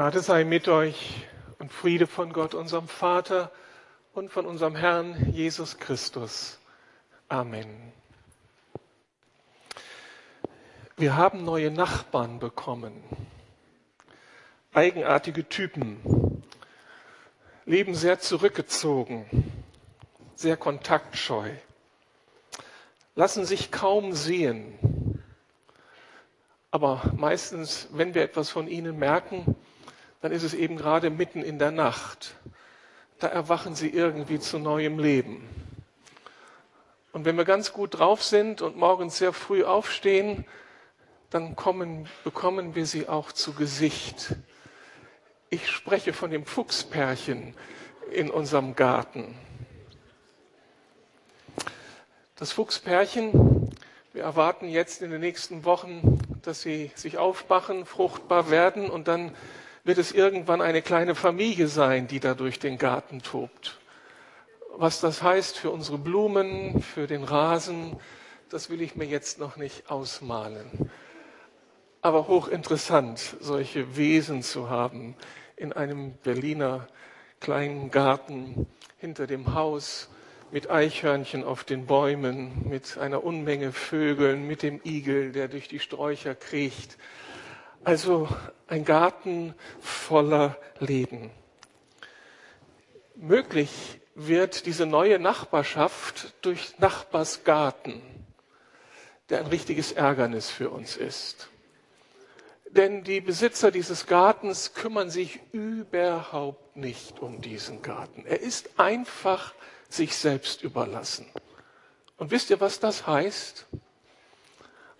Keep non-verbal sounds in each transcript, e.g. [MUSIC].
Gnade sei mit euch und Friede von Gott, unserem Vater und von unserem Herrn Jesus Christus. Amen. Wir haben neue Nachbarn bekommen, eigenartige Typen, leben sehr zurückgezogen, sehr kontaktscheu, lassen sich kaum sehen. Aber meistens, wenn wir etwas von ihnen merken, dann ist es eben gerade mitten in der Nacht. Da erwachen sie irgendwie zu neuem Leben. Und wenn wir ganz gut drauf sind und morgens sehr früh aufstehen, dann kommen, bekommen wir sie auch zu Gesicht. Ich spreche von dem Fuchspärchen in unserem Garten. Das Fuchspärchen, wir erwarten jetzt in den nächsten Wochen, dass sie sich aufmachen, fruchtbar werden und dann wird es irgendwann eine kleine Familie sein, die da durch den Garten tobt. Was das heißt für unsere Blumen, für den Rasen, das will ich mir jetzt noch nicht ausmalen. Aber hochinteressant, solche Wesen zu haben in einem Berliner kleinen Garten hinter dem Haus mit Eichhörnchen auf den Bäumen, mit einer Unmenge Vögeln, mit dem Igel, der durch die Sträucher kriecht. Also ein Garten voller Leben. Möglich wird diese neue Nachbarschaft durch Nachbarsgarten, der ein richtiges Ärgernis für uns ist. Denn die Besitzer dieses Gartens kümmern sich überhaupt nicht um diesen Garten. Er ist einfach sich selbst überlassen. Und wisst ihr, was das heißt?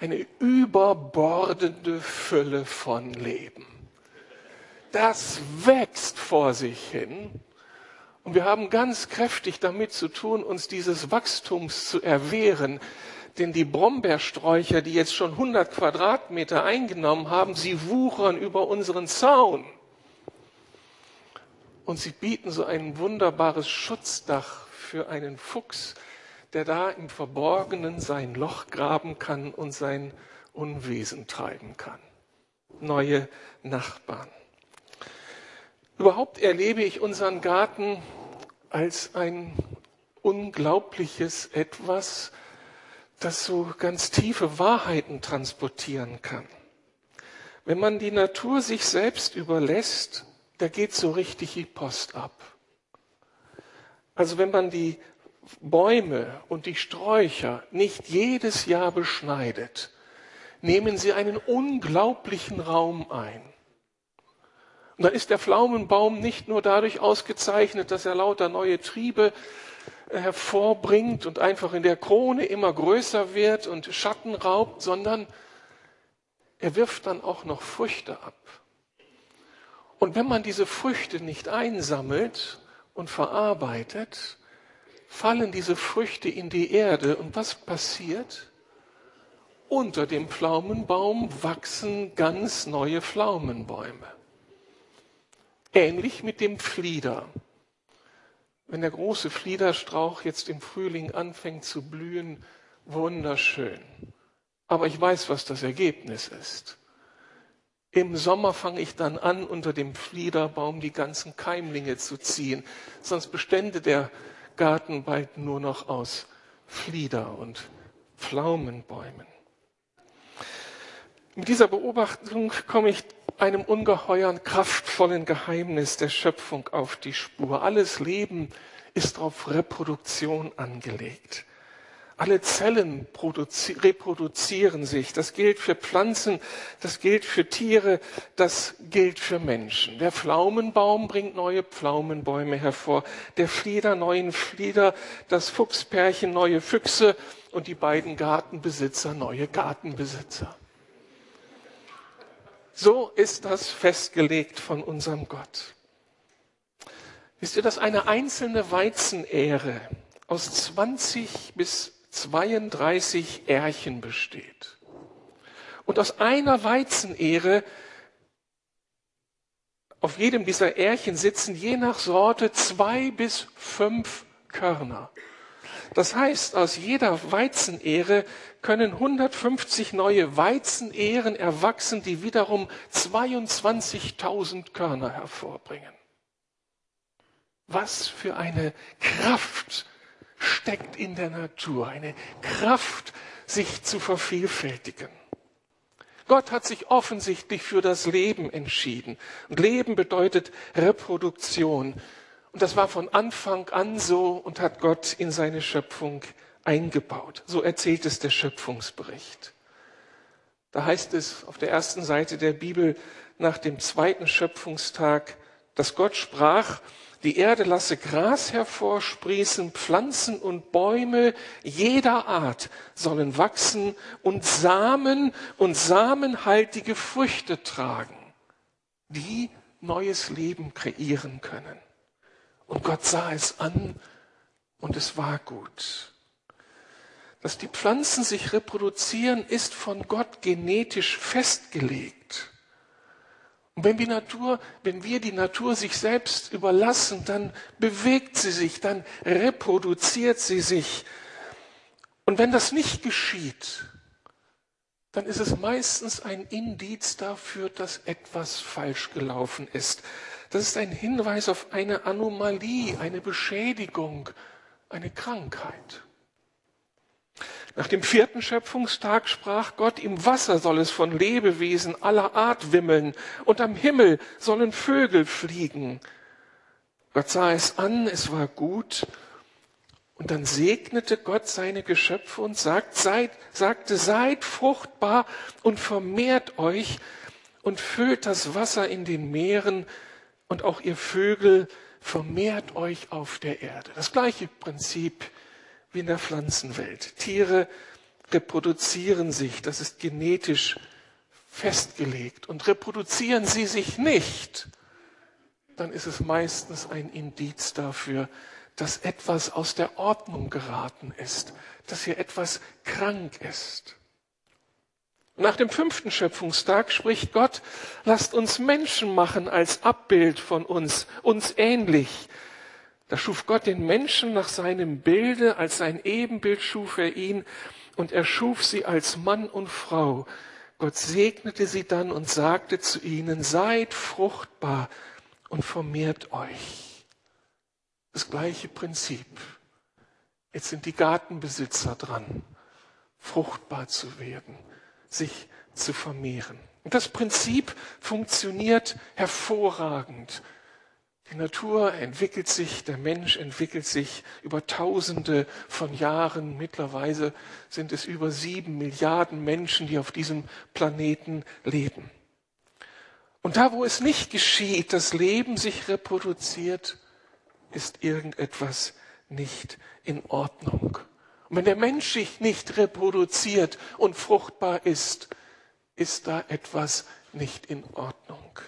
Eine überbordende Fülle von Leben. Das wächst vor sich hin. Und wir haben ganz kräftig damit zu tun, uns dieses Wachstums zu erwehren. Denn die Brombeersträucher, die jetzt schon 100 Quadratmeter eingenommen haben, sie wuchern über unseren Zaun. Und sie bieten so ein wunderbares Schutzdach für einen Fuchs, der da im Verborgenen sein Loch graben kann und sein Unwesen treiben kann. Neue Nachbarn. Überhaupt erlebe ich unseren Garten als ein unglaubliches etwas, das so ganz tiefe Wahrheiten transportieren kann. Wenn man die Natur sich selbst überlässt, da geht so richtig die Post ab. Also wenn man die Bäume und die Sträucher nicht jedes Jahr beschneidet, nehmen sie einen unglaublichen Raum ein. Und dann ist der Pflaumenbaum nicht nur dadurch ausgezeichnet, dass er lauter neue Triebe äh, hervorbringt und einfach in der Krone immer größer wird und Schatten raubt, sondern er wirft dann auch noch Früchte ab. Und wenn man diese Früchte nicht einsammelt und verarbeitet, fallen diese Früchte in die Erde und was passiert? Unter dem Pflaumenbaum wachsen ganz neue Pflaumenbäume. Ähnlich mit dem Flieder. Wenn der große Fliederstrauch jetzt im Frühling anfängt zu blühen, wunderschön. Aber ich weiß, was das Ergebnis ist. Im Sommer fange ich dann an, unter dem Fliederbaum die ganzen Keimlinge zu ziehen. Sonst bestände der Garten bald nur noch aus Flieder und Pflaumenbäumen. Mit dieser Beobachtung komme ich einem ungeheuren, kraftvollen Geheimnis der Schöpfung auf die Spur. Alles Leben ist auf Reproduktion angelegt. Alle Zellen reproduzieren sich. Das gilt für Pflanzen, das gilt für Tiere, das gilt für Menschen. Der Pflaumenbaum bringt neue Pflaumenbäume hervor, der Flieder neuen Flieder, das Fuchspärchen neue Füchse und die beiden Gartenbesitzer neue Gartenbesitzer. So ist das festgelegt von unserem Gott. Wisst ihr, dass eine einzelne Weizenähre aus 20 bis 32 Ährchen besteht. Und aus einer Weizenähre, auf jedem dieser Ährchen sitzen je nach Sorte zwei bis fünf Körner. Das heißt, aus jeder Weizenehre können 150 neue Weizenähren erwachsen, die wiederum 22.000 Körner hervorbringen. Was für eine Kraft steckt in der Natur, eine Kraft, sich zu vervielfältigen. Gott hat sich offensichtlich für das Leben entschieden. Und Leben bedeutet Reproduktion. Und das war von Anfang an so und hat Gott in seine Schöpfung eingebaut. So erzählt es der Schöpfungsbericht. Da heißt es auf der ersten Seite der Bibel nach dem zweiten Schöpfungstag, dass Gott sprach, die Erde lasse Gras hervorsprießen, Pflanzen und Bäume jeder Art sollen wachsen und Samen und samenhaltige Früchte tragen, die neues Leben kreieren können. Und Gott sah es an und es war gut. Dass die Pflanzen sich reproduzieren, ist von Gott genetisch festgelegt. Und wenn die Natur, wenn wir die Natur sich selbst überlassen, dann bewegt sie sich, dann reproduziert sie sich. Und wenn das nicht geschieht, dann ist es meistens ein Indiz dafür, dass etwas falsch gelaufen ist. Das ist ein Hinweis auf eine Anomalie, eine Beschädigung, eine Krankheit. Nach dem vierten Schöpfungstag sprach Gott, im Wasser soll es von Lebewesen aller Art wimmeln und am Himmel sollen Vögel fliegen. Gott sah es an, es war gut. Und dann segnete Gott seine Geschöpfe und sagt, seid, sagte, seid fruchtbar und vermehrt euch und füllt das Wasser in den Meeren und auch ihr Vögel vermehrt euch auf der Erde. Das gleiche Prinzip wie in der Pflanzenwelt. Tiere reproduzieren sich, das ist genetisch festgelegt. Und reproduzieren sie sich nicht, dann ist es meistens ein Indiz dafür, dass etwas aus der Ordnung geraten ist, dass hier etwas krank ist. Nach dem fünften Schöpfungstag spricht Gott, lasst uns Menschen machen als Abbild von uns, uns ähnlich, da schuf Gott den Menschen nach seinem Bilde, als sein Ebenbild schuf er ihn und er schuf sie als Mann und Frau. Gott segnete sie dann und sagte zu ihnen, seid fruchtbar und vermehrt euch. Das gleiche Prinzip. Jetzt sind die Gartenbesitzer dran, fruchtbar zu werden, sich zu vermehren. Und das Prinzip funktioniert hervorragend. Die Natur entwickelt sich, der Mensch entwickelt sich über Tausende von Jahren. Mittlerweile sind es über sieben Milliarden Menschen, die auf diesem Planeten leben. Und da, wo es nicht geschieht, das Leben sich reproduziert, ist irgendetwas nicht in Ordnung. Und wenn der Mensch sich nicht reproduziert und fruchtbar ist, ist da etwas nicht in Ordnung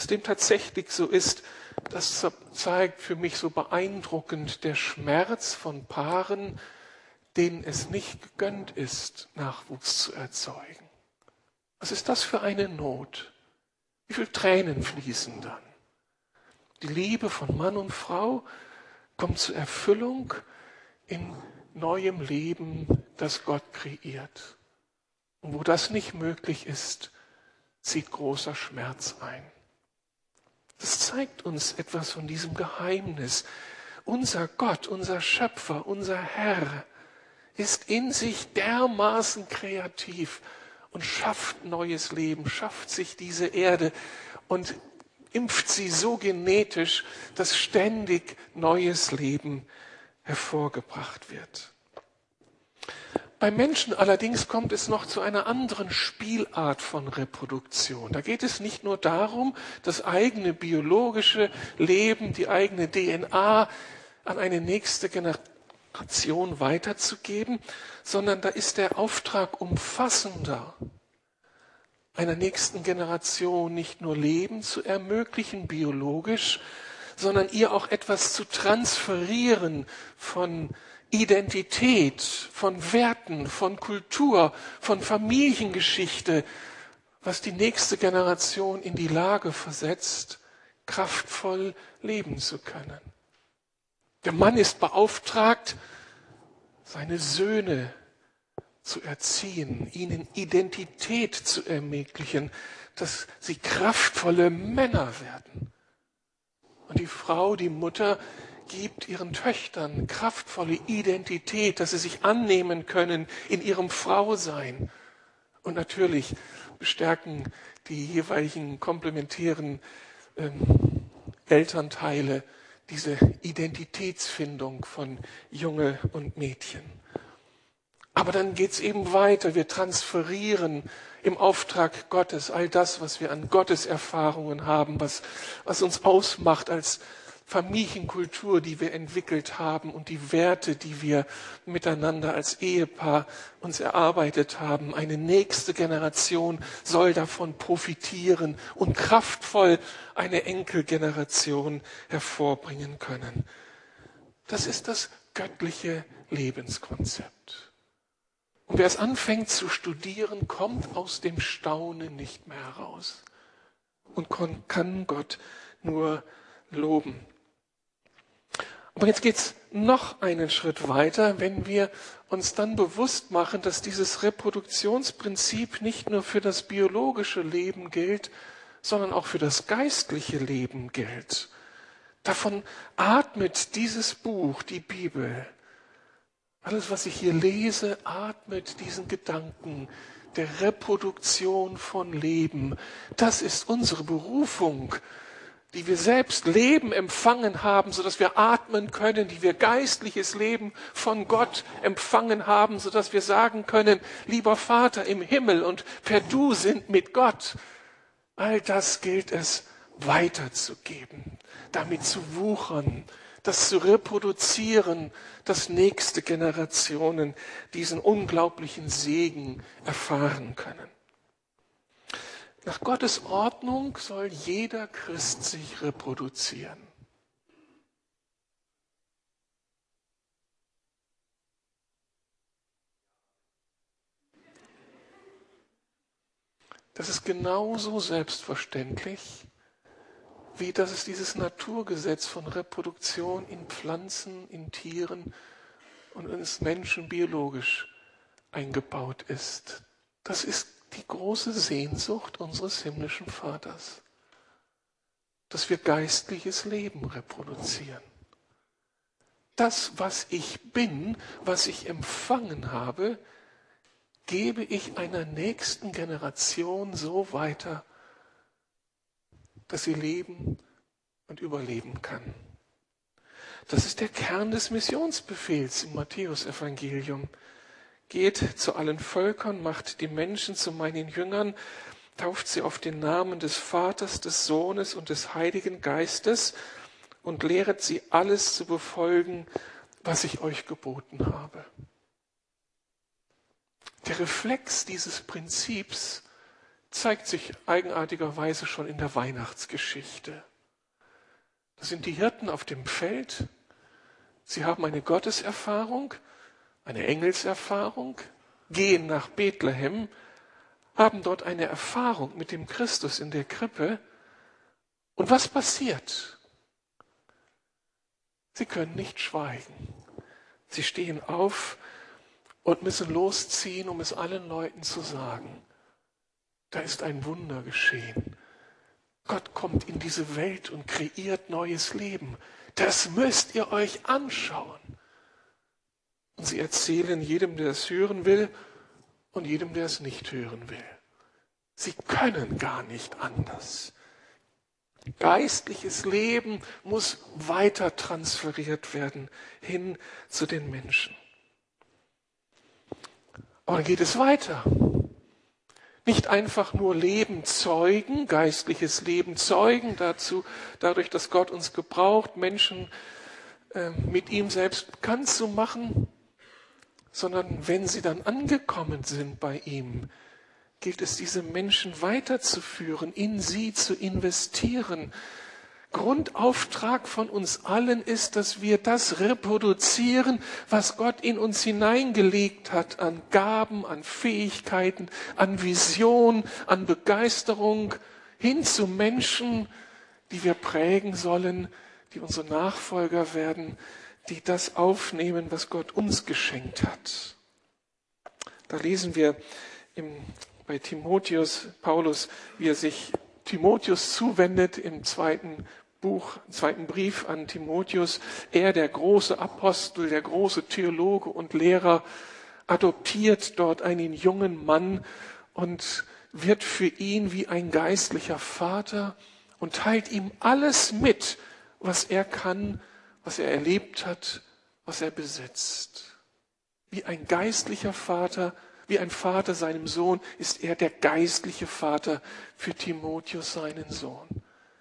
dass dem tatsächlich so ist, das zeigt für mich so beeindruckend der Schmerz von Paaren, denen es nicht gegönnt ist, Nachwuchs zu erzeugen. Was ist das für eine Not? Wie viele Tränen fließen dann? Die Liebe von Mann und Frau kommt zur Erfüllung in neuem Leben, das Gott kreiert. Und wo das nicht möglich ist, zieht großer Schmerz ein. Das zeigt uns etwas von diesem Geheimnis. Unser Gott, unser Schöpfer, unser Herr ist in sich dermaßen kreativ und schafft neues Leben, schafft sich diese Erde und impft sie so genetisch, dass ständig neues Leben hervorgebracht wird. Beim Menschen allerdings kommt es noch zu einer anderen Spielart von Reproduktion. Da geht es nicht nur darum, das eigene biologische Leben, die eigene DNA an eine nächste Generation weiterzugeben, sondern da ist der Auftrag umfassender, einer nächsten Generation nicht nur Leben zu ermöglichen, biologisch, sondern ihr auch etwas zu transferieren von Identität, von Werten, von Kultur, von Familiengeschichte, was die nächste Generation in die Lage versetzt, kraftvoll leben zu können. Der Mann ist beauftragt, seine Söhne zu erziehen, ihnen Identität zu ermöglichen, dass sie kraftvolle Männer werden. Und die Frau, die Mutter, gibt ihren Töchtern kraftvolle Identität, dass sie sich annehmen können in ihrem Frausein. Und natürlich bestärken die jeweiligen komplementären ähm, Elternteile diese Identitätsfindung von Junge und Mädchen. Aber dann geht es eben weiter. Wir transferieren im Auftrag Gottes all das, was wir an Gottes Erfahrungen haben, was, was uns ausmacht als Familienkultur, die wir entwickelt haben und die Werte, die wir miteinander als Ehepaar uns erarbeitet haben. Eine nächste Generation soll davon profitieren und kraftvoll eine Enkelgeneration hervorbringen können. Das ist das göttliche Lebenskonzept. Und wer es anfängt zu studieren, kommt aus dem Staunen nicht mehr heraus und kann Gott nur loben. Aber jetzt geht's noch einen Schritt weiter, wenn wir uns dann bewusst machen, dass dieses Reproduktionsprinzip nicht nur für das biologische Leben gilt, sondern auch für das geistliche Leben gilt. Davon atmet dieses Buch, die Bibel. Alles, was ich hier lese, atmet diesen Gedanken der Reproduktion von Leben. Das ist unsere Berufung die wir selbst Leben empfangen haben, so dass wir atmen können, die wir geistliches Leben von Gott empfangen haben, so dass wir sagen können, lieber Vater im Himmel und per Du sind mit Gott. All das gilt es weiterzugeben, damit zu wuchern, das zu reproduzieren, dass nächste Generationen diesen unglaublichen Segen erfahren können. Nach Gottes Ordnung soll jeder Christ sich reproduzieren. Das ist genauso selbstverständlich, wie dass es dieses Naturgesetz von Reproduktion in Pflanzen, in Tieren und in Menschen biologisch eingebaut ist. Das ist die große Sehnsucht unseres himmlischen Vaters, dass wir geistliches Leben reproduzieren. Das, was ich bin, was ich empfangen habe, gebe ich einer nächsten Generation so weiter, dass sie leben und überleben kann. Das ist der Kern des Missionsbefehls im Matthäusevangelium. Geht zu allen Völkern, macht die Menschen zu meinen Jüngern, tauft sie auf den Namen des Vaters, des Sohnes und des Heiligen Geistes und lehret sie alles zu befolgen, was ich euch geboten habe. Der Reflex dieses Prinzips zeigt sich eigenartigerweise schon in der Weihnachtsgeschichte. Das sind die Hirten auf dem Feld. Sie haben eine Gotteserfahrung eine Engelserfahrung, gehen nach Bethlehem, haben dort eine Erfahrung mit dem Christus in der Krippe. Und was passiert? Sie können nicht schweigen. Sie stehen auf und müssen losziehen, um es allen Leuten zu sagen. Da ist ein Wunder geschehen. Gott kommt in diese Welt und kreiert neues Leben. Das müsst ihr euch anschauen. Und sie erzählen jedem, der es hören will und jedem, der es nicht hören will. Sie können gar nicht anders. Geistliches Leben muss weiter transferiert werden hin zu den Menschen. Aber dann geht es weiter. Nicht einfach nur Leben zeugen, geistliches Leben zeugen, dazu, dadurch, dass Gott uns gebraucht, Menschen äh, mit ihm selbst bekannt zu machen, sondern wenn sie dann angekommen sind bei ihm, gilt es, diese Menschen weiterzuführen, in sie zu investieren. Grundauftrag von uns allen ist, dass wir das reproduzieren, was Gott in uns hineingelegt hat an Gaben, an Fähigkeiten, an Vision, an Begeisterung, hin zu Menschen, die wir prägen sollen, die unsere Nachfolger werden, die das aufnehmen, was Gott uns geschenkt hat. Da lesen wir im, bei Timotheus, Paulus, wie er sich Timotheus zuwendet im zweiten Buch, zweiten Brief an Timotheus. Er, der große Apostel, der große Theologe und Lehrer, adoptiert dort einen jungen Mann und wird für ihn wie ein geistlicher Vater und teilt ihm alles mit, was er kann, was er erlebt hat, was er besitzt. Wie ein geistlicher Vater, wie ein Vater seinem Sohn, ist er der geistliche Vater für Timotheus, seinen Sohn.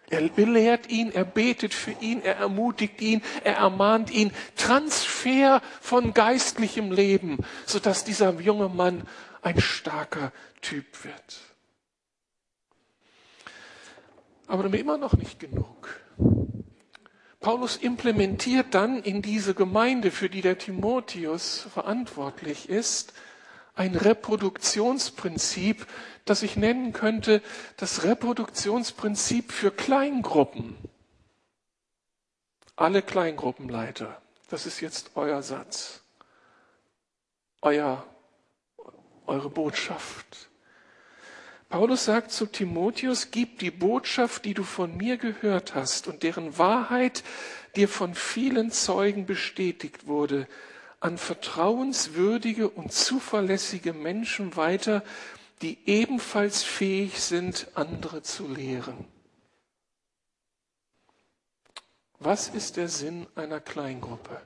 Er belehrt ihn, er betet für ihn, er ermutigt ihn, er ermahnt ihn. Transfer von geistlichem Leben, sodass dieser junge Mann ein starker Typ wird. Aber immer noch nicht genug. Paulus implementiert dann in diese Gemeinde, für die der Timotheus verantwortlich ist, ein Reproduktionsprinzip, das ich nennen könnte, das Reproduktionsprinzip für Kleingruppen. Alle Kleingruppenleiter, das ist jetzt euer Satz, euer, eure Botschaft. Paulus sagt zu Timotheus, gib die Botschaft, die du von mir gehört hast und deren Wahrheit dir von vielen Zeugen bestätigt wurde, an vertrauenswürdige und zuverlässige Menschen weiter, die ebenfalls fähig sind, andere zu lehren. Was ist der Sinn einer Kleingruppe?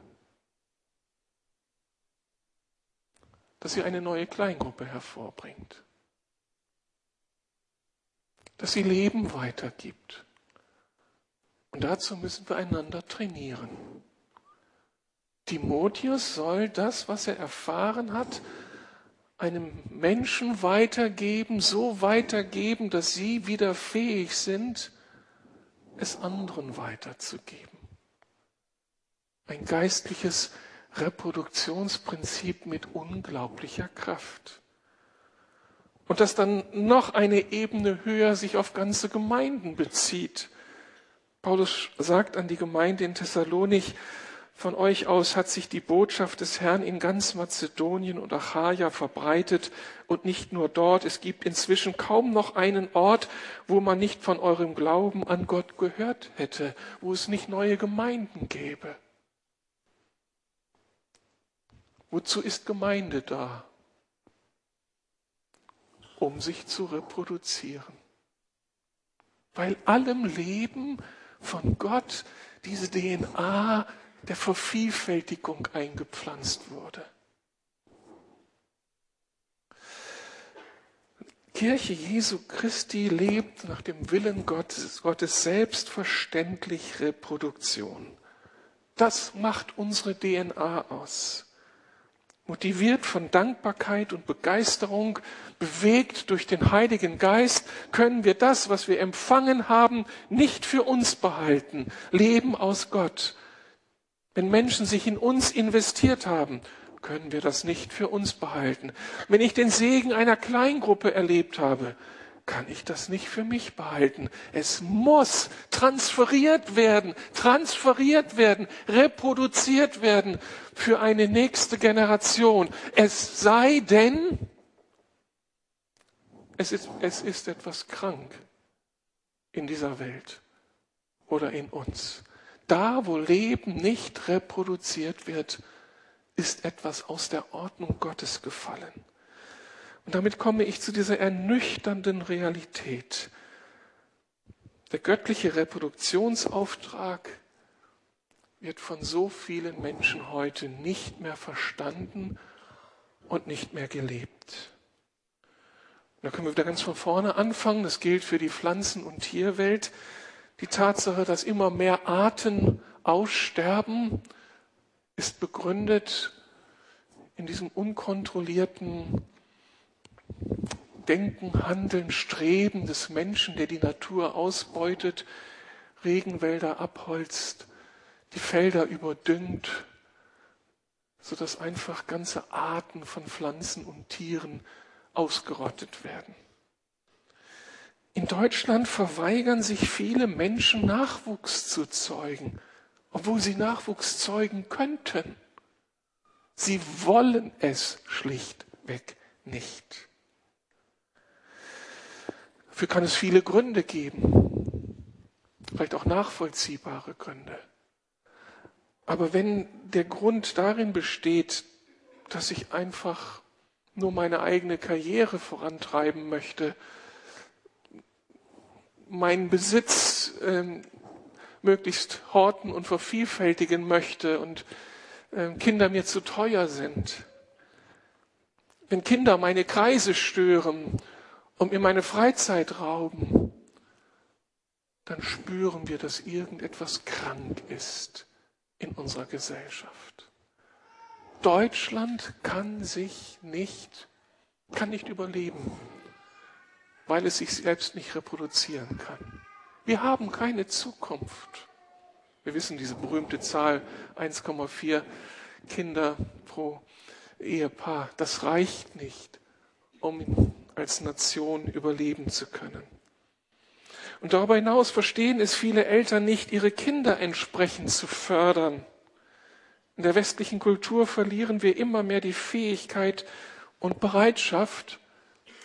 Dass sie eine neue Kleingruppe hervorbringt dass sie Leben weitergibt. Und dazu müssen wir einander trainieren. Timotheus soll das, was er erfahren hat, einem Menschen weitergeben, so weitergeben, dass sie wieder fähig sind, es anderen weiterzugeben. Ein geistliches Reproduktionsprinzip mit unglaublicher Kraft und das dann noch eine Ebene höher sich auf ganze Gemeinden bezieht. Paulus sagt an die Gemeinde in Thessalonik, von euch aus hat sich die Botschaft des Herrn in ganz Mazedonien und Achaia verbreitet und nicht nur dort. Es gibt inzwischen kaum noch einen Ort, wo man nicht von eurem Glauben an Gott gehört hätte, wo es nicht neue Gemeinden gäbe. Wozu ist Gemeinde da? Um sich zu reproduzieren. Weil allem Leben von Gott diese DNA der Vervielfältigung eingepflanzt wurde. Kirche Jesu Christi lebt nach dem Willen Gottes, Gottes selbstverständlich Reproduktion. Das macht unsere DNA aus. Motiviert von Dankbarkeit und Begeisterung, bewegt durch den Heiligen Geist, können wir das, was wir empfangen haben, nicht für uns behalten. Leben aus Gott. Wenn Menschen sich in uns investiert haben, können wir das nicht für uns behalten. Wenn ich den Segen einer Kleingruppe erlebt habe, kann ich das nicht für mich behalten. Es muss transferiert werden, transferiert werden, reproduziert werden für eine nächste Generation. Es sei denn, es ist, es ist etwas krank in dieser Welt oder in uns. Da, wo Leben nicht reproduziert wird, ist etwas aus der Ordnung Gottes gefallen. Und damit komme ich zu dieser ernüchternden Realität. Der göttliche Reproduktionsauftrag wird von so vielen Menschen heute nicht mehr verstanden und nicht mehr gelebt. da können wir wieder ganz von vorne anfangen. Das gilt für die Pflanzen- und Tierwelt. Die Tatsache, dass immer mehr Arten aussterben, ist begründet in diesem unkontrollierten Denken, Handeln, Streben des Menschen, der die Natur ausbeutet, Regenwälder abholzt, die Felder überdüngt, sodass einfach ganze Arten von Pflanzen und Tieren ausgerottet werden. In Deutschland verweigern sich viele Menschen Nachwuchs zu zeugen obwohl sie Nachwuchs zeugen könnten. Sie wollen es schlichtweg nicht. Dafür kann es viele Gründe geben, vielleicht auch nachvollziehbare Gründe. Aber wenn der Grund darin besteht, dass ich einfach nur meine eigene Karriere vorantreiben möchte, meinen Besitz äh, möglichst horten und vervielfältigen möchte und äh, Kinder mir zu teuer sind. Wenn Kinder meine Kreise stören und mir meine Freizeit rauben, dann spüren wir, dass irgendetwas krank ist in unserer Gesellschaft. Deutschland kann sich nicht, kann nicht überleben, weil es sich selbst nicht reproduzieren kann. Wir haben keine Zukunft. Wir wissen diese berühmte Zahl 1,4 Kinder pro Ehepaar. Das reicht nicht, um als Nation überleben zu können. Und darüber hinaus verstehen es viele Eltern nicht, ihre Kinder entsprechend zu fördern. In der westlichen Kultur verlieren wir immer mehr die Fähigkeit und Bereitschaft,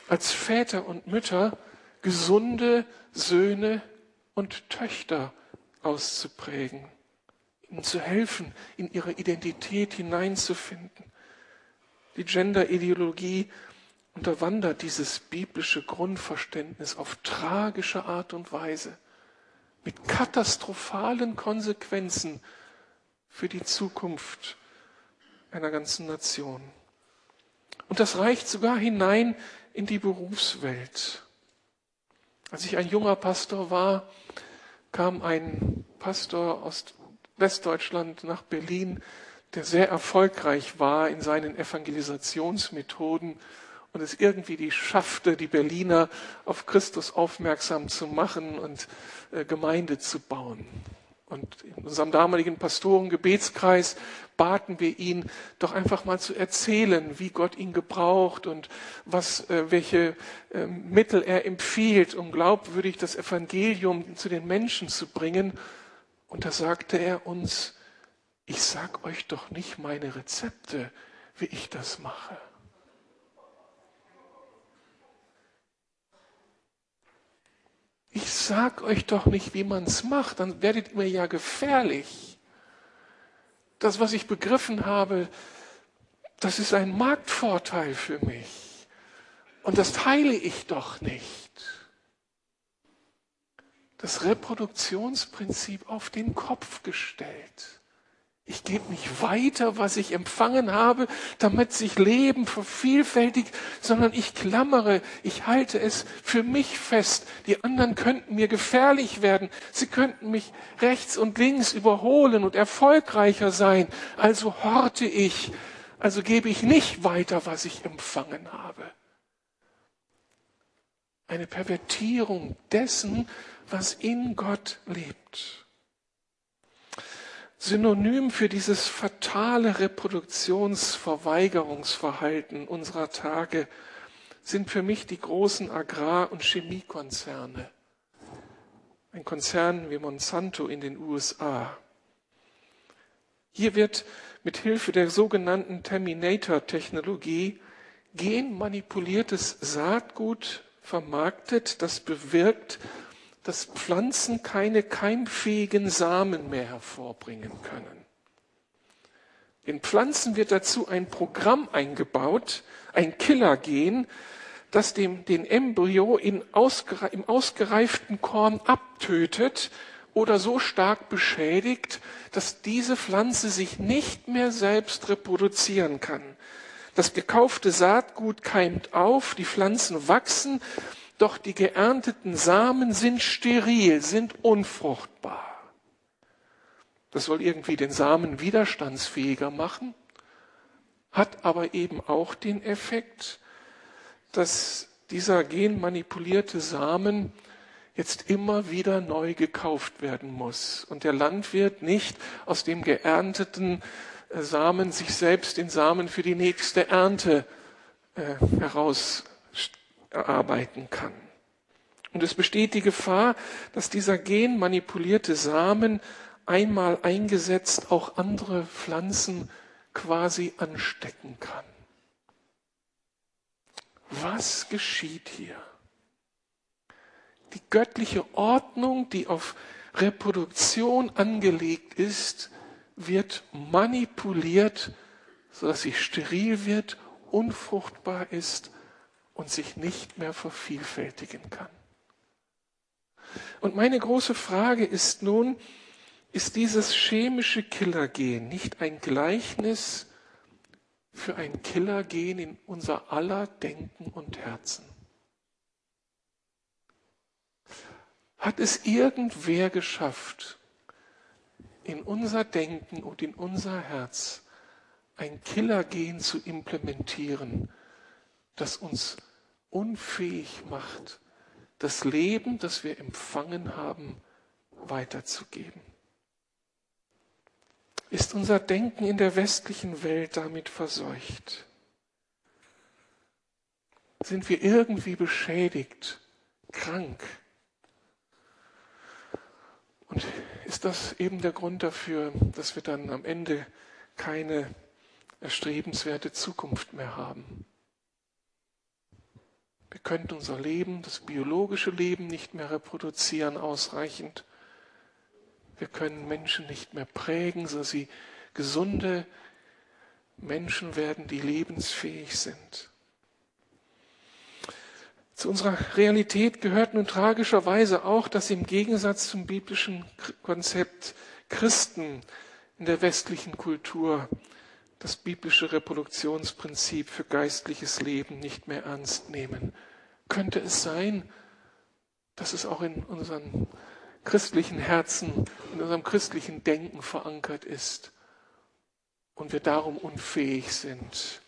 als Väter und Mütter gesunde Söhne und Töchter auszuprägen, ihnen zu helfen, in ihre Identität hineinzufinden. Die Gender-Ideologie unterwandert dieses biblische Grundverständnis auf tragische Art und Weise mit katastrophalen Konsequenzen für die Zukunft einer ganzen Nation. Und das reicht sogar hinein in die Berufswelt. Als ich ein junger Pastor war, kam ein Pastor aus Westdeutschland nach Berlin, der sehr erfolgreich war in seinen Evangelisationsmethoden und es irgendwie die schaffte, die Berliner auf Christus aufmerksam zu machen und äh, Gemeinde zu bauen. Und in unserem damaligen Pastorengebetskreis baten wir ihn, doch einfach mal zu erzählen, wie Gott ihn gebraucht und was, äh, welche äh, Mittel er empfiehlt, um glaubwürdig das Evangelium zu den Menschen zu bringen. Und da sagte er uns, ich sag euch doch nicht meine Rezepte, wie ich das mache. Ich sag euch doch nicht, wie man's macht, dann werdet ihr mir ja gefährlich. Das, was ich begriffen habe, das ist ein Marktvorteil für mich. Und das teile ich doch nicht. Das Reproduktionsprinzip auf den Kopf gestellt. Ich gebe nicht weiter, was ich empfangen habe, damit sich Leben vervielfältigt, sondern ich klammere, ich halte es für mich fest. Die anderen könnten mir gefährlich werden. Sie könnten mich rechts und links überholen und erfolgreicher sein. Also horte ich, also gebe ich nicht weiter, was ich empfangen habe. Eine Pervertierung dessen, was in Gott lebt. Synonym für dieses fatale Reproduktionsverweigerungsverhalten unserer Tage sind für mich die großen Agrar- und Chemiekonzerne. Ein Konzern wie Monsanto in den USA. Hier wird mit Hilfe der sogenannten Terminator-Technologie genmanipuliertes Saatgut vermarktet, das bewirkt, dass Pflanzen keine keimfähigen Samen mehr hervorbringen können. In Pflanzen wird dazu ein Programm eingebaut, ein Killergen, das dem, den Embryo ausgere, im ausgereiften Korn abtötet oder so stark beschädigt, dass diese Pflanze sich nicht mehr selbst reproduzieren kann. Das gekaufte Saatgut keimt auf, die Pflanzen wachsen doch die geernteten Samen sind steril, sind unfruchtbar. Das soll irgendwie den Samen widerstandsfähiger machen, hat aber eben auch den Effekt, dass dieser genmanipulierte Samen jetzt immer wieder neu gekauft werden muss und der Landwirt nicht aus dem geernteten äh, Samen sich selbst den Samen für die nächste Ernte äh, heraus erarbeiten kann. Und es besteht die Gefahr, dass dieser genmanipulierte Samen einmal eingesetzt auch andere Pflanzen quasi anstecken kann. Was geschieht hier? Die göttliche Ordnung, die auf Reproduktion angelegt ist, wird manipuliert, sodass sie steril wird, unfruchtbar ist und sich nicht mehr vervielfältigen kann. Und meine große Frage ist nun, ist dieses chemische Killergen nicht ein Gleichnis für ein Killergen in unser aller Denken und Herzen? Hat es irgendwer geschafft, in unser Denken und in unser Herz ein Killergen zu implementieren, das uns unfähig macht, das Leben, das wir empfangen haben, weiterzugeben? Ist unser Denken in der westlichen Welt damit verseucht? Sind wir irgendwie beschädigt, krank? Und ist das eben der Grund dafür, dass wir dann am Ende keine erstrebenswerte Zukunft mehr haben? Wir könnten unser Leben, das biologische Leben nicht mehr reproduzieren ausreichend. Wir können Menschen nicht mehr prägen, so sie gesunde Menschen werden, die lebensfähig sind. Zu unserer Realität gehört nun tragischerweise auch, dass im Gegensatz zum biblischen Konzept Christen in der westlichen Kultur das biblische Reproduktionsprinzip für geistliches Leben nicht mehr ernst nehmen. Könnte es sein, dass es auch in unseren christlichen Herzen, in unserem christlichen Denken verankert ist und wir darum unfähig sind,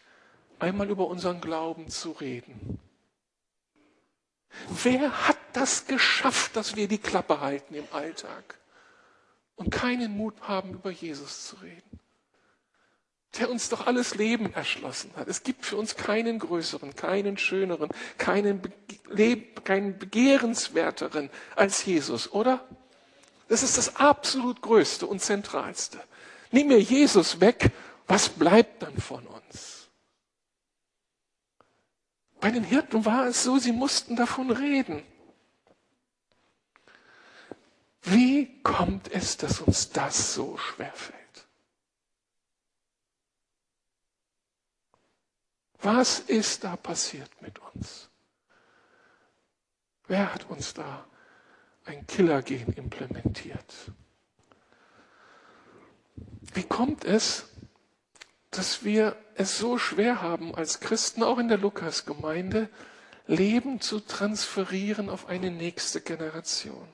einmal über unseren Glauben zu reden. Wer hat das geschafft, dass wir die Klappe halten im Alltag und keinen Mut haben, über Jesus zu reden? Der uns doch alles Leben erschlossen hat. Es gibt für uns keinen größeren, keinen schöneren, keinen, Be keinen begehrenswerteren als Jesus, oder? Das ist das absolut Größte und Zentralste. Nimm mir Jesus weg, was bleibt dann von uns? Bei den Hirten war es so, sie mussten davon reden. Wie kommt es, dass uns das so schwerfällt? Was ist da passiert mit uns? Wer hat uns da ein Killergen implementiert? Wie kommt es, dass wir es so schwer haben, als Christen, auch in der Lukas-Gemeinde, Leben zu transferieren auf eine nächste Generation?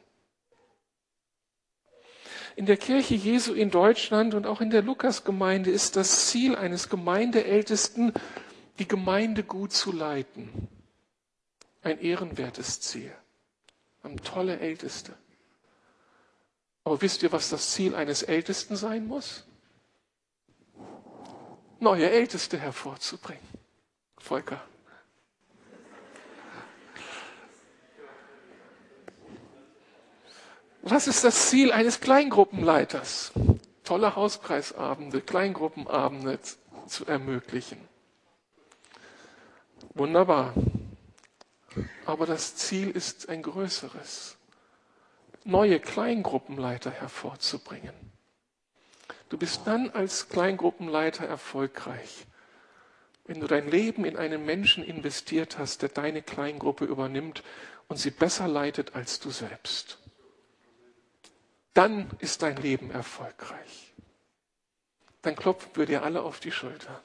In der Kirche Jesu in Deutschland und auch in der Lukas-Gemeinde ist das Ziel eines Gemeindeältesten, die Gemeinde gut zu leiten. Ein ehrenwertes Ziel. Ein tolle Älteste. Aber wisst ihr, was das Ziel eines Ältesten sein muss? Neue Älteste hervorzubringen. Volker. Was ist das Ziel eines Kleingruppenleiters? Tolle Hauskreisabende, Kleingruppenabende zu ermöglichen. Wunderbar. Aber das Ziel ist ein größeres. Neue Kleingruppenleiter hervorzubringen. Du bist dann als Kleingruppenleiter erfolgreich, wenn du dein Leben in einen Menschen investiert hast, der deine Kleingruppe übernimmt und sie besser leitet als du selbst. Dann ist dein Leben erfolgreich. Dann klopfen wir dir alle auf die Schulter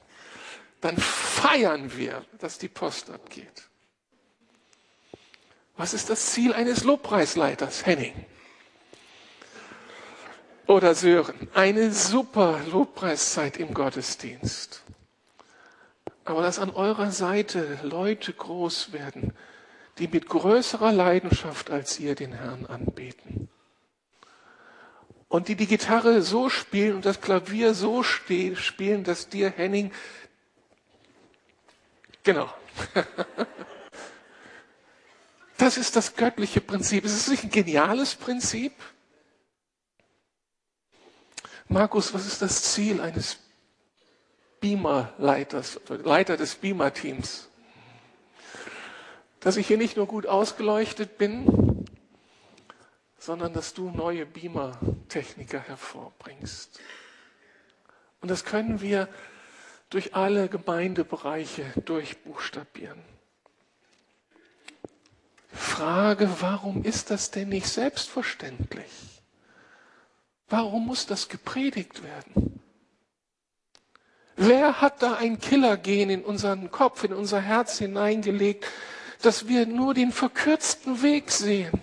dann feiern wir, dass die Post abgeht. Was ist das Ziel eines Lobpreisleiters, Henning? Oder Sören? Eine super Lobpreiszeit im Gottesdienst. Aber dass an eurer Seite Leute groß werden, die mit größerer Leidenschaft als ihr den Herrn anbeten. Und die die Gitarre so spielen und das Klavier so spielen, dass dir, Henning, Genau. [LAUGHS] Das ist das göttliche Prinzip. Ist es nicht ein geniales Prinzip? Markus, was ist das Ziel eines Beamer-Leiters, Leiter des Beamer-Teams? Dass ich hier nicht nur gut ausgeleuchtet bin, sondern dass du neue Beamer-Techniker hervorbringst. Und das können wir durch alle Gemeindebereiche durchbuchstabieren. Frage, warum ist das denn nicht selbstverständlich? Warum muss das gepredigt werden? Wer hat da ein Killergen in unseren Kopf, in unser Herz hineingelegt, dass wir nur den verkürzten Weg sehen?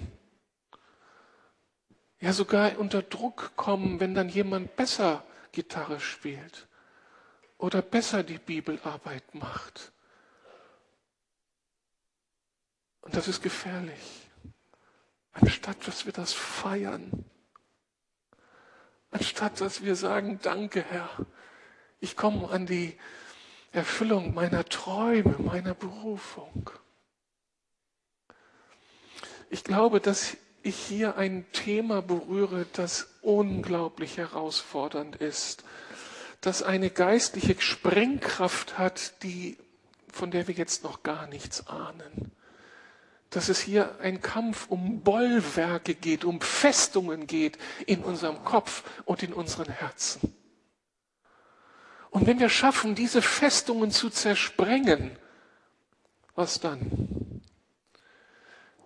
Ja, sogar unter Druck kommen, wenn dann jemand besser Gitarre spielt oder besser die Bibelarbeit macht. Und das ist gefährlich. Anstatt dass wir das feiern, anstatt dass wir sagen, danke Herr, ich komme an die Erfüllung meiner Träume, meiner Berufung. Ich glaube, dass ich hier ein Thema berühre, das unglaublich herausfordernd ist, das eine geistliche Sprengkraft hat, die, von der wir jetzt noch gar nichts ahnen. Dass es hier ein Kampf um Bollwerke geht, um Festungen geht in unserem Kopf und in unseren Herzen. Und wenn wir schaffen, diese Festungen zu zersprengen, was dann?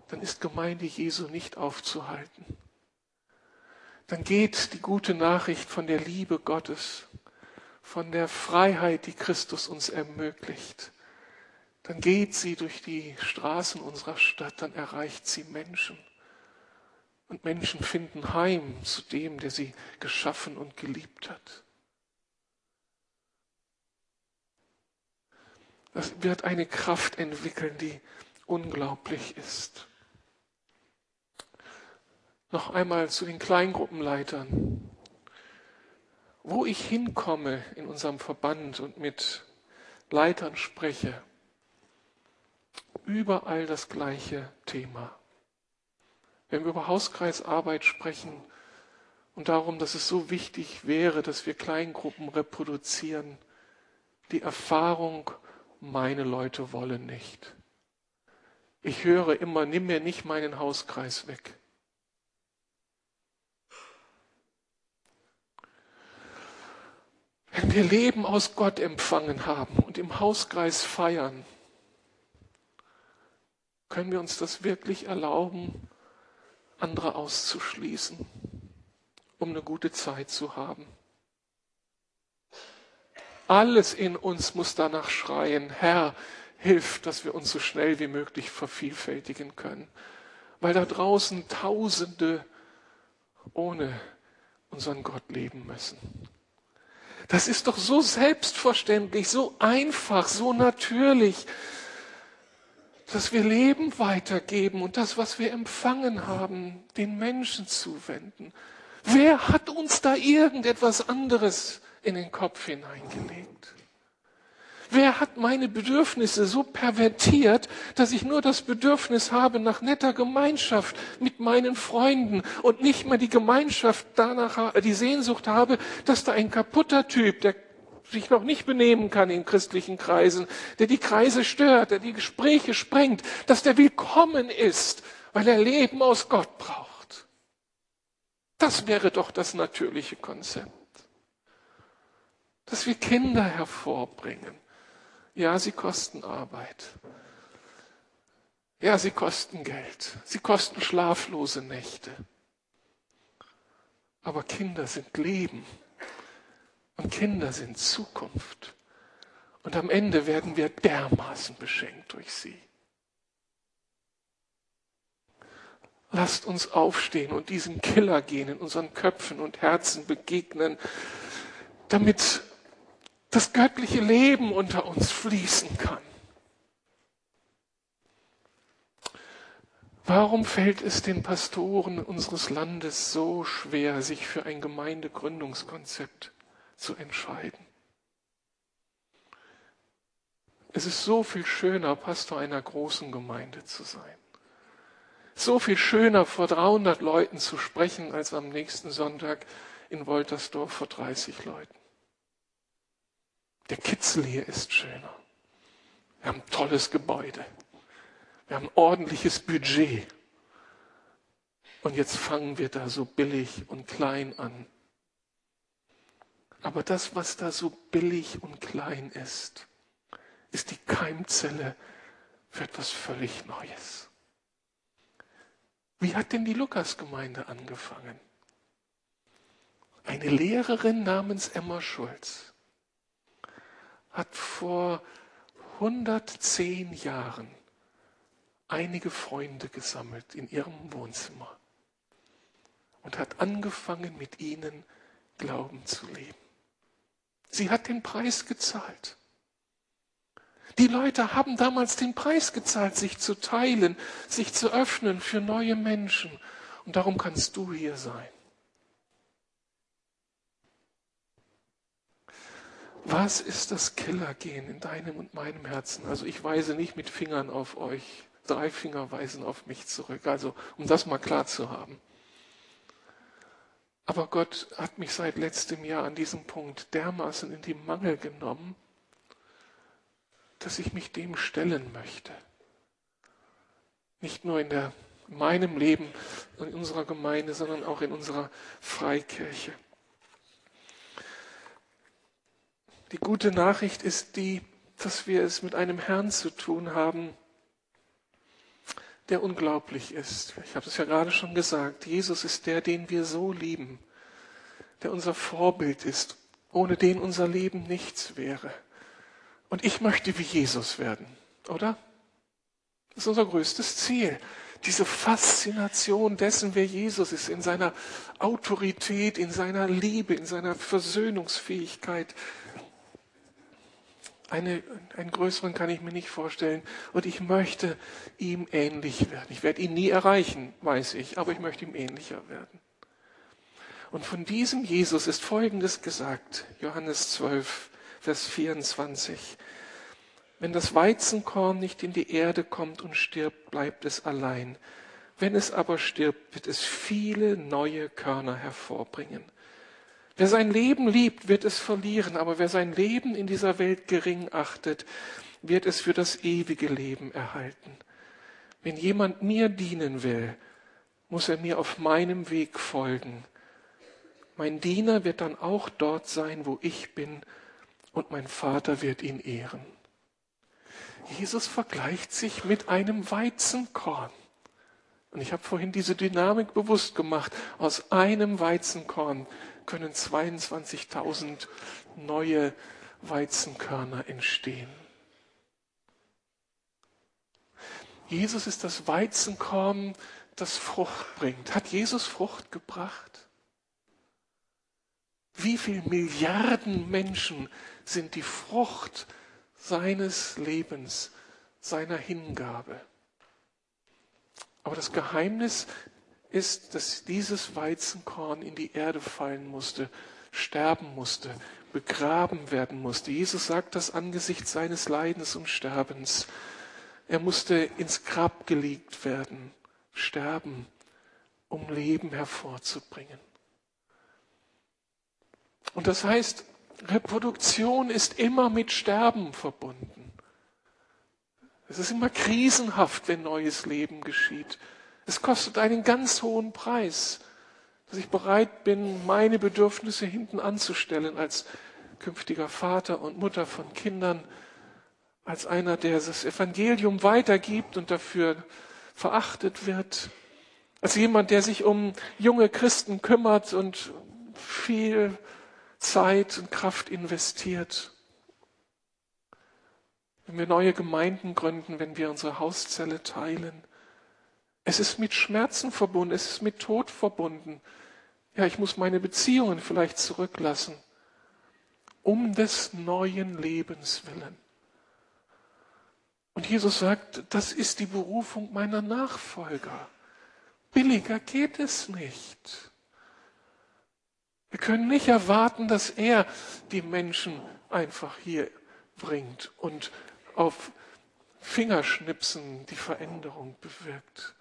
Dann ist Gemeinde Jesu nicht aufzuhalten. Dann geht die gute Nachricht von der Liebe Gottes von der Freiheit, die Christus uns ermöglicht, dann geht sie durch die Straßen unserer Stadt, dann erreicht sie Menschen. Und Menschen finden Heim zu dem, der sie geschaffen und geliebt hat. Das wird eine Kraft entwickeln, die unglaublich ist. Noch einmal zu den Kleingruppenleitern wo ich hinkomme in unserem Verband und mit Leitern spreche, überall das gleiche Thema. Wenn wir über Hauskreisarbeit sprechen und darum, dass es so wichtig wäre, dass wir Kleingruppen reproduzieren, die Erfahrung, meine Leute wollen nicht. Ich höre immer, nimm mir nicht meinen Hauskreis weg. Wenn wir Leben aus Gott empfangen haben und im Hauskreis feiern, können wir uns das wirklich erlauben, andere auszuschließen, um eine gute Zeit zu haben. Alles in uns muss danach schreien, Herr, hilf, dass wir uns so schnell wie möglich vervielfältigen können, weil da draußen Tausende ohne unseren Gott leben müssen. Das ist doch so selbstverständlich, so einfach, so natürlich, dass wir Leben weitergeben und das, was wir empfangen haben, den Menschen zuwenden. Wer hat uns da irgendetwas anderes in den Kopf hineingelegt? Wer hat meine Bedürfnisse so pervertiert, dass ich nur das Bedürfnis habe nach netter Gemeinschaft mit meinen Freunden und nicht mehr die Gemeinschaft danach, die Sehnsucht habe, dass da ein kaputter Typ, der sich noch nicht benehmen kann in christlichen Kreisen, der die Kreise stört, der die Gespräche sprengt, dass der willkommen ist, weil er Leben aus Gott braucht. Das wäre doch das natürliche Konzept. Dass wir Kinder hervorbringen, ja, sie kosten Arbeit. Ja, sie kosten Geld. Sie kosten schlaflose Nächte. Aber Kinder sind Leben. Und Kinder sind Zukunft. Und am Ende werden wir dermaßen beschenkt durch sie. Lasst uns aufstehen und diesem Killer gehen in unseren Köpfen und Herzen begegnen, damit das göttliche Leben unter uns fließen kann. Warum fällt es den Pastoren unseres Landes so schwer, sich für ein Gemeindegründungskonzept zu entscheiden? Es ist so viel schöner, Pastor einer großen Gemeinde zu sein. So viel schöner, vor 300 Leuten zu sprechen, als am nächsten Sonntag in Woltersdorf vor 30 Leuten. Der Kitzel hier ist schöner. Wir haben ein tolles Gebäude. Wir haben ein ordentliches Budget. Und jetzt fangen wir da so billig und klein an. Aber das, was da so billig und klein ist, ist die Keimzelle für etwas völlig Neues. Wie hat denn die Lukasgemeinde angefangen? Eine Lehrerin namens Emma Schulz hat vor 110 Jahren einige Freunde gesammelt in ihrem Wohnzimmer und hat angefangen, mit ihnen Glauben zu leben. Sie hat den Preis gezahlt. Die Leute haben damals den Preis gezahlt, sich zu teilen, sich zu öffnen für neue Menschen. Und darum kannst du hier sein. Was ist das Killergehen in deinem und meinem Herzen? Also ich weise nicht mit Fingern auf euch. Drei Finger weisen auf mich zurück. Also um das mal klar zu haben. Aber Gott hat mich seit letztem Jahr an diesem Punkt dermaßen in die Mangel genommen, dass ich mich dem stellen möchte. Nicht nur in der, in meinem Leben und in unserer Gemeinde, sondern auch in unserer Freikirche. Die gute Nachricht ist die, dass wir es mit einem Herrn zu tun haben, der unglaublich ist. Ich habe es ja gerade schon gesagt. Jesus ist der, den wir so lieben, der unser Vorbild ist, ohne den unser Leben nichts wäre. Und ich möchte wie Jesus werden, oder? Das ist unser größtes Ziel. Diese Faszination dessen, wer Jesus ist, in seiner Autorität, in seiner Liebe, in seiner Versöhnungsfähigkeit. Eine, einen größeren kann ich mir nicht vorstellen. Und ich möchte ihm ähnlich werden. Ich werde ihn nie erreichen, weiß ich, aber ich möchte ihm ähnlicher werden. Und von diesem Jesus ist Folgendes gesagt, Johannes 12, Vers 24. Wenn das Weizenkorn nicht in die Erde kommt und stirbt, bleibt es allein. Wenn es aber stirbt, wird es viele neue Körner hervorbringen. Wer sein Leben liebt, wird es verlieren, aber wer sein Leben in dieser Welt gering achtet, wird es für das ewige Leben erhalten. Wenn jemand mir dienen will, muss er mir auf meinem Weg folgen. Mein Diener wird dann auch dort sein, wo ich bin, und mein Vater wird ihn ehren. Jesus vergleicht sich mit einem Weizenkorn. Und ich habe vorhin diese Dynamik bewusst gemacht. Aus einem Weizenkorn können 22.000 neue Weizenkörner entstehen. Jesus ist das Weizenkorn, das Frucht bringt. Hat Jesus Frucht gebracht? Wie viele Milliarden Menschen sind die Frucht seines Lebens, seiner Hingabe? Aber das Geheimnis ist, dass dieses Weizenkorn in die Erde fallen musste, sterben musste, begraben werden musste. Jesus sagt das angesichts seines Leidens und Sterbens. Er musste ins Grab gelegt werden, sterben, um Leben hervorzubringen. Und das heißt, Reproduktion ist immer mit Sterben verbunden. Es ist immer krisenhaft, wenn neues Leben geschieht. Es kostet einen ganz hohen Preis, dass ich bereit bin, meine Bedürfnisse hinten anzustellen als künftiger Vater und Mutter von Kindern, als einer, der das Evangelium weitergibt und dafür verachtet wird, als jemand, der sich um junge Christen kümmert und viel Zeit und Kraft investiert. Wenn wir neue Gemeinden gründen, wenn wir unsere Hauszelle teilen. Es ist mit Schmerzen verbunden, es ist mit Tod verbunden. Ja, ich muss meine Beziehungen vielleicht zurücklassen, um des neuen Lebens willen. Und Jesus sagt, das ist die Berufung meiner Nachfolger. Billiger geht es nicht. Wir können nicht erwarten, dass er die Menschen einfach hier bringt und auf Fingerschnipsen die Veränderung bewirkt.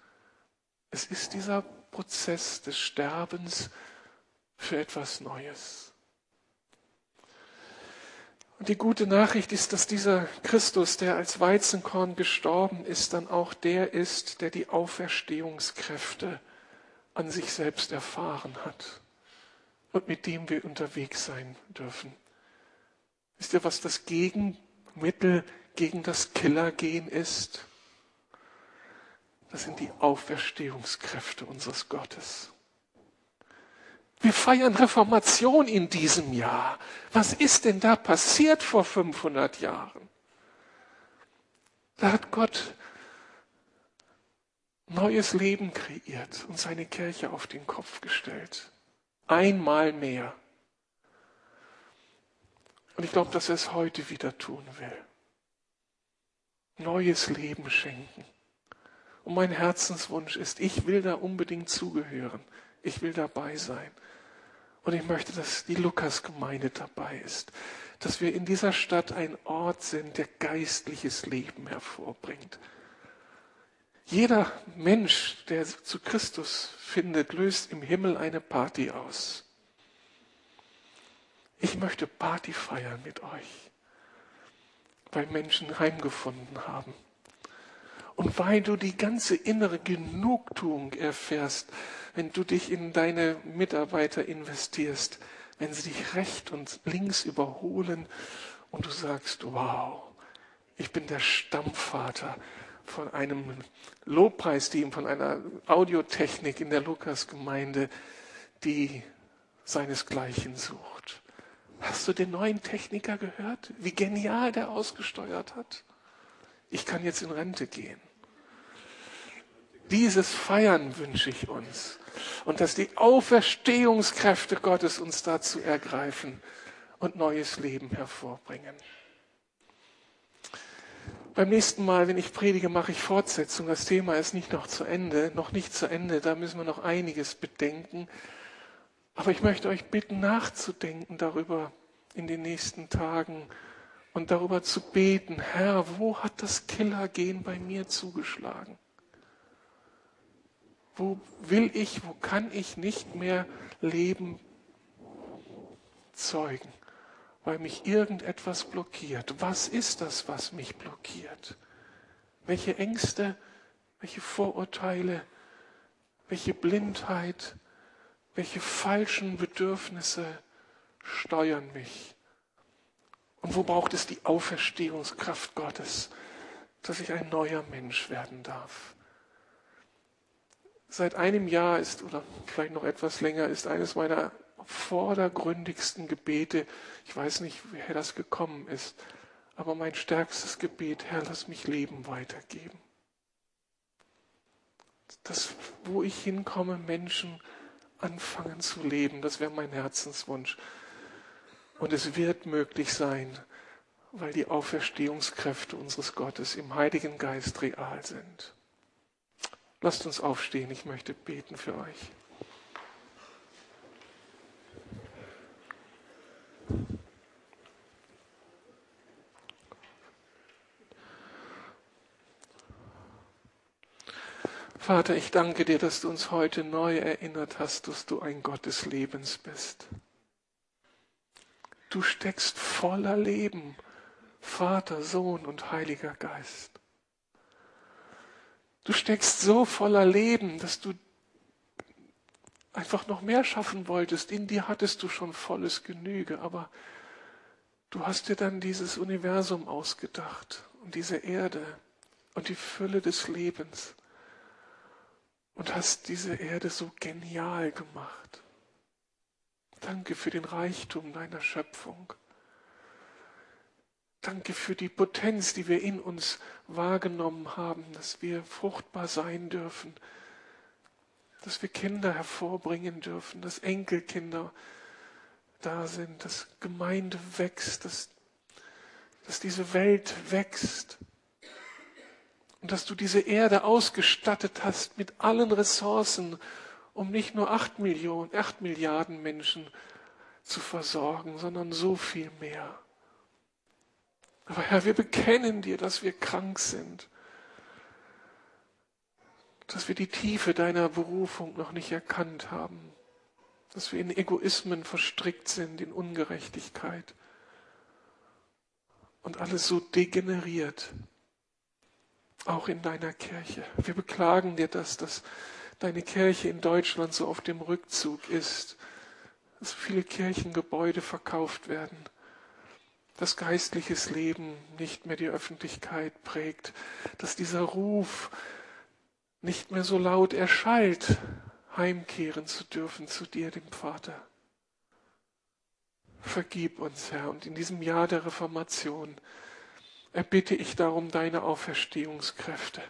Es ist dieser Prozess des Sterbens für etwas Neues. Und die gute Nachricht ist, dass dieser Christus, der als Weizenkorn gestorben ist, dann auch der ist, der die Auferstehungskräfte an sich selbst erfahren hat und mit dem wir unterwegs sein dürfen. Wisst ihr, was das Gegenmittel gegen das Killergehen ist? Das sind die Auferstehungskräfte unseres Gottes. Wir feiern Reformation in diesem Jahr. Was ist denn da passiert vor 500 Jahren? Da hat Gott neues Leben kreiert und seine Kirche auf den Kopf gestellt. Einmal mehr. Und ich glaube, dass er es heute wieder tun will. Neues Leben schenken. Und mein Herzenswunsch ist, ich will da unbedingt zugehören. Ich will dabei sein. Und ich möchte, dass die Lukas-Gemeinde dabei ist. Dass wir in dieser Stadt ein Ort sind, der geistliches Leben hervorbringt. Jeder Mensch, der zu Christus findet, löst im Himmel eine Party aus. Ich möchte Party feiern mit euch, weil Menschen heimgefunden haben. Und weil du die ganze innere Genugtuung erfährst, wenn du dich in deine Mitarbeiter investierst, wenn sie dich recht und links überholen und du sagst, wow, ich bin der Stammvater von einem Lobpreisteam, von einer Audiotechnik in der Lukasgemeinde, die seinesgleichen sucht. Hast du den neuen Techniker gehört? Wie genial der ausgesteuert hat? Ich kann jetzt in Rente gehen. Dieses Feiern wünsche ich uns. Und dass die Auferstehungskräfte Gottes uns dazu ergreifen und neues Leben hervorbringen. Beim nächsten Mal, wenn ich predige, mache ich Fortsetzung. Das Thema ist nicht noch zu Ende, noch nicht zu Ende. Da müssen wir noch einiges bedenken. Aber ich möchte euch bitten, nachzudenken darüber in den nächsten Tagen und darüber zu beten, Herr, wo hat das Killergehen bei mir zugeschlagen? Wo will ich, wo kann ich nicht mehr Leben zeugen, weil mich irgendetwas blockiert? Was ist das, was mich blockiert? Welche Ängste, welche Vorurteile, welche Blindheit, welche falschen Bedürfnisse steuern mich? Und wo braucht es die Auferstehungskraft Gottes, dass ich ein neuer Mensch werden darf? Seit einem Jahr ist, oder vielleicht noch etwas länger, ist eines meiner vordergründigsten Gebete, ich weiß nicht, woher das gekommen ist, aber mein stärkstes Gebet, Herr, lass mich Leben weitergeben. Dass, wo ich hinkomme, Menschen anfangen zu leben, das wäre mein Herzenswunsch. Und es wird möglich sein, weil die Auferstehungskräfte unseres Gottes im Heiligen Geist real sind. Lasst uns aufstehen, ich möchte beten für euch. Vater, ich danke dir, dass du uns heute neu erinnert hast, dass du ein Gott des Lebens bist. Du steckst voller Leben, Vater, Sohn und Heiliger Geist. Du steckst so voller Leben, dass du einfach noch mehr schaffen wolltest. In dir hattest du schon volles Genüge, aber du hast dir dann dieses Universum ausgedacht und diese Erde und die Fülle des Lebens und hast diese Erde so genial gemacht. Danke für den Reichtum deiner Schöpfung. Danke für die Potenz, die wir in uns wahrgenommen haben, dass wir fruchtbar sein dürfen, dass wir Kinder hervorbringen dürfen, dass Enkelkinder da sind, dass Gemeinde wächst, dass, dass diese Welt wächst und dass du diese Erde ausgestattet hast mit allen Ressourcen, um nicht nur acht Millionen, acht Milliarden Menschen zu versorgen, sondern so viel mehr. Aber Herr, wir bekennen dir, dass wir krank sind, dass wir die Tiefe deiner Berufung noch nicht erkannt haben, dass wir in Egoismen verstrickt sind, in Ungerechtigkeit und alles so degeneriert, auch in deiner Kirche. Wir beklagen dir das, dass deine Kirche in Deutschland so auf dem Rückzug ist, dass viele Kirchengebäude verkauft werden, dass geistliches Leben nicht mehr die Öffentlichkeit prägt, dass dieser Ruf nicht mehr so laut erschallt, heimkehren zu dürfen zu dir, dem Vater. Vergib uns, Herr, und in diesem Jahr der Reformation erbitte ich darum deine Auferstehungskräfte.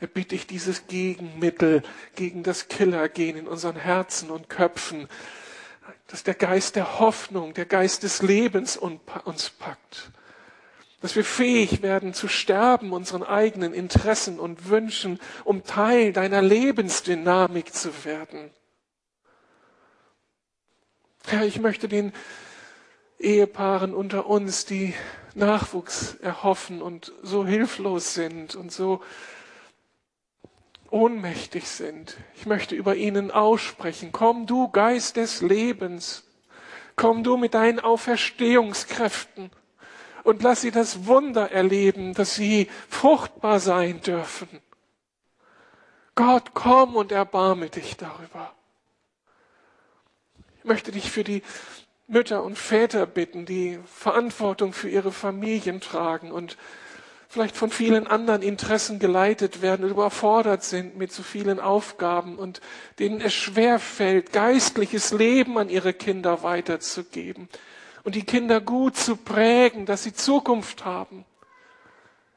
Erbitte ich dieses Gegenmittel gegen das Killergehen in unseren Herzen und Köpfen, dass der Geist der Hoffnung, der Geist des Lebens uns packt. Dass wir fähig werden zu sterben unseren eigenen Interessen und Wünschen, um Teil deiner Lebensdynamik zu werden. Herr, ich möchte den Ehepaaren unter uns, die Nachwuchs erhoffen und so hilflos sind und so ohnmächtig sind. Ich möchte über ihnen aussprechen. Komm du, Geist des Lebens. Komm du mit deinen Auferstehungskräften und lass sie das Wunder erleben, dass sie fruchtbar sein dürfen. Gott, komm und erbarme dich darüber. Ich möchte dich für die Mütter und Väter bitten, die Verantwortung für ihre Familien tragen und vielleicht von vielen anderen Interessen geleitet werden und überfordert sind mit so vielen Aufgaben und denen es schwer fällt, geistliches Leben an ihre Kinder weiterzugeben und die Kinder gut zu prägen, dass sie Zukunft haben.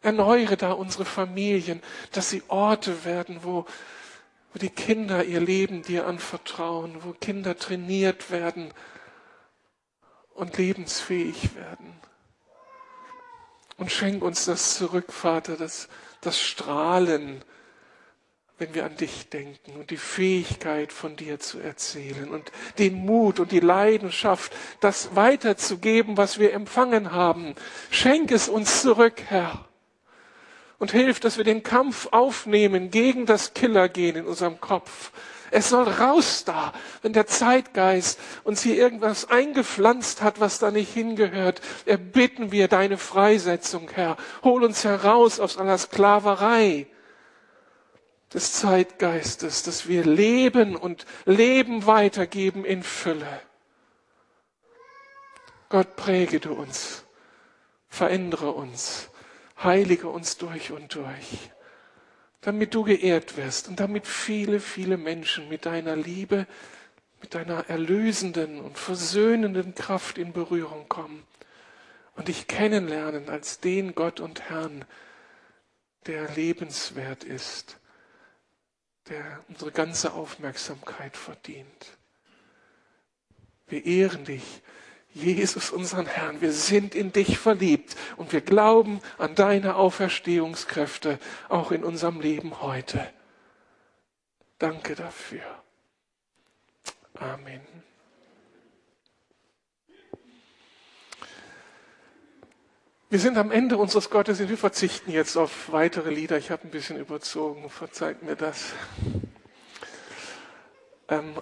Erneuere da unsere Familien, dass sie Orte werden, wo, wo die Kinder ihr Leben dir anvertrauen, wo Kinder trainiert werden und lebensfähig werden. Und schenk uns das zurück, Vater, das, das Strahlen, wenn wir an dich denken und die Fähigkeit von dir zu erzählen und den Mut und die Leidenschaft, das weiterzugeben, was wir empfangen haben. Schenk es uns zurück, Herr. Und hilf, dass wir den Kampf aufnehmen gegen das Killergehen in unserem Kopf, es soll raus da, wenn der Zeitgeist uns hier irgendwas eingepflanzt hat, was da nicht hingehört. Erbitten wir deine Freisetzung, Herr. Hol uns heraus aus aller Sklaverei des Zeitgeistes, dass wir leben und Leben weitergeben in Fülle. Gott präge du uns, verändere uns, heilige uns durch und durch damit du geehrt wirst und damit viele, viele Menschen mit deiner Liebe, mit deiner erlösenden und versöhnenden Kraft in Berührung kommen und dich kennenlernen als den Gott und Herrn, der lebenswert ist, der unsere ganze Aufmerksamkeit verdient. Wir ehren dich Jesus, unseren Herrn, wir sind in dich verliebt und wir glauben an deine Auferstehungskräfte auch in unserem Leben heute. Danke dafür. Amen. Wir sind am Ende unseres Gottesdienstes. Wir verzichten jetzt auf weitere Lieder. Ich habe ein bisschen überzogen. Verzeiht mir das. Ähm,